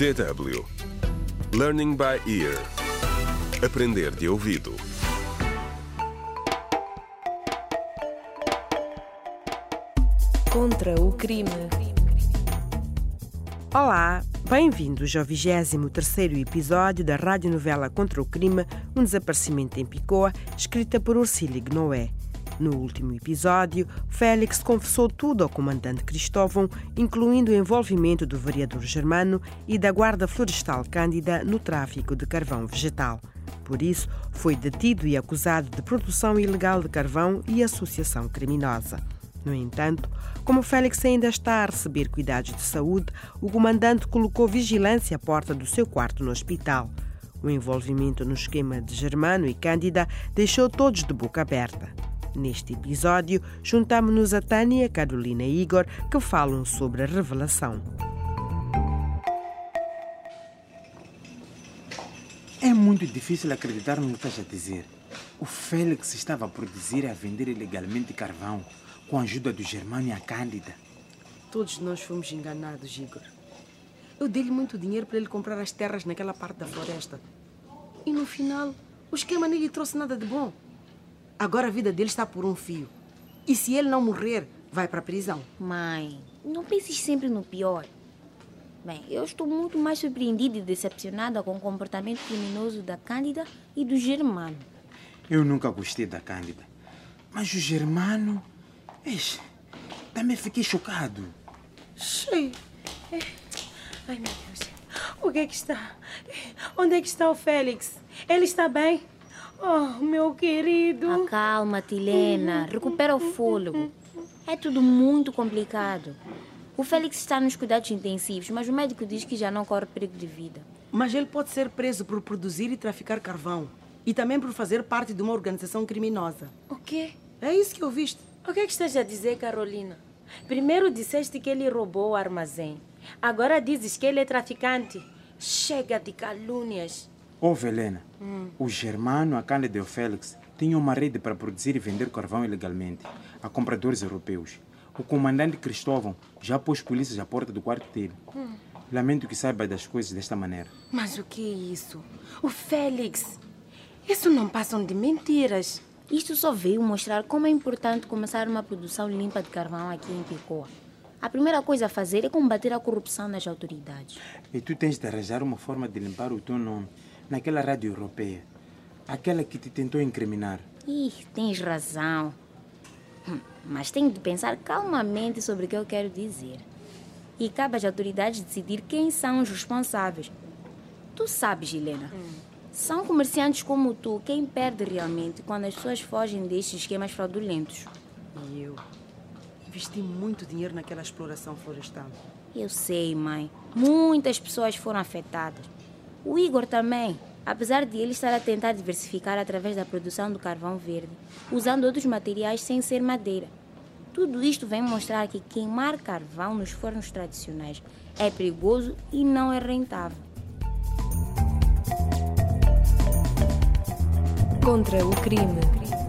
DW Learning by Ear Aprender de ouvido Contra o crime. Olá, bem-vindos ao 23º episódio da radionovela Contra o Crime, um desaparecimento em Picoa, escrita por Ursílio Noé. No último episódio, Félix confessou tudo ao comandante Cristóvão, incluindo o envolvimento do vereador Germano e da guarda florestal Cândida no tráfico de carvão vegetal. Por isso, foi detido e acusado de produção ilegal de carvão e associação criminosa. No entanto, como Félix ainda está a receber cuidados de saúde, o comandante colocou vigilância à porta do seu quarto no hospital. O envolvimento no esquema de Germano e Cândida deixou todos de boca aberta. Neste episódio, juntamos-nos a Tânia, Carolina e Igor, que falam sobre a revelação. É muito difícil acreditar no que estás a dizer. O Félix estava a produzir e a vender ilegalmente carvão com a ajuda do Germano e a Cândida. Todos nós fomos enganados, Igor. Eu dei-lhe muito dinheiro para ele comprar as terras naquela parte da floresta. E no final, o esquema nem lhe trouxe nada de bom. Agora a vida dele está por um fio. E se ele não morrer, vai para a prisão. Mãe, não penses sempre no pior. Bem, eu estou muito mais surpreendida e decepcionada com o comportamento criminoso da Cândida e do Germano. Eu nunca gostei da Cândida. Mas o Germano. Eixe, também fiquei chocado. Cheio. Ai, meu Deus. O que é que está? Onde é que está o Félix? Ele está bem? Oh, meu querido. Acalma-te, Helena. Recupera o fôlego. É tudo muito complicado. O Félix está nos cuidados intensivos, mas o médico diz que já não corre perigo de vida. Mas ele pode ser preso por produzir e traficar carvão. E também por fazer parte de uma organização criminosa. O quê? É isso que eu viste. O que é que estás a dizer, Carolina? Primeiro disseste que ele roubou o armazém. Agora dizes que ele é traficante. Chega de calúnias. Ouve, Helena. O Germano, a Cândida e o Félix tinham uma rede para produzir e vender carvão ilegalmente a compradores europeus. O comandante Cristóvão já pôs polícias à porta do quarto dele. Lamento que saiba das coisas desta maneira. Mas o que é isso? O Félix. Isso não passam de mentiras. Isto só veio mostrar como é importante começar uma produção limpa de carvão aqui em Picoa. A primeira coisa a fazer é combater a corrupção nas autoridades. E tu tens de arranjar uma forma de limpar o teu nome naquela rádio europeia. Aquela que te tentou incriminar. Ih, tens razão. Hum, Mas tenho de pensar calmamente sobre o que eu quero dizer. E cabe às autoridades decidir quem são os responsáveis. Tu sabes, Helena. São comerciantes como tu quem perde realmente quando as pessoas fogem destes esquemas fraudulentos. E eu investi muito dinheiro naquela exploração florestal. Eu sei, mãe. Muitas pessoas foram afetadas. O Igor também. Apesar de ele estar a tentar diversificar através da produção do carvão verde, usando outros materiais sem ser madeira. Tudo isto vem mostrar que queimar carvão nos fornos tradicionais é perigoso e não é rentável. Contra o crime.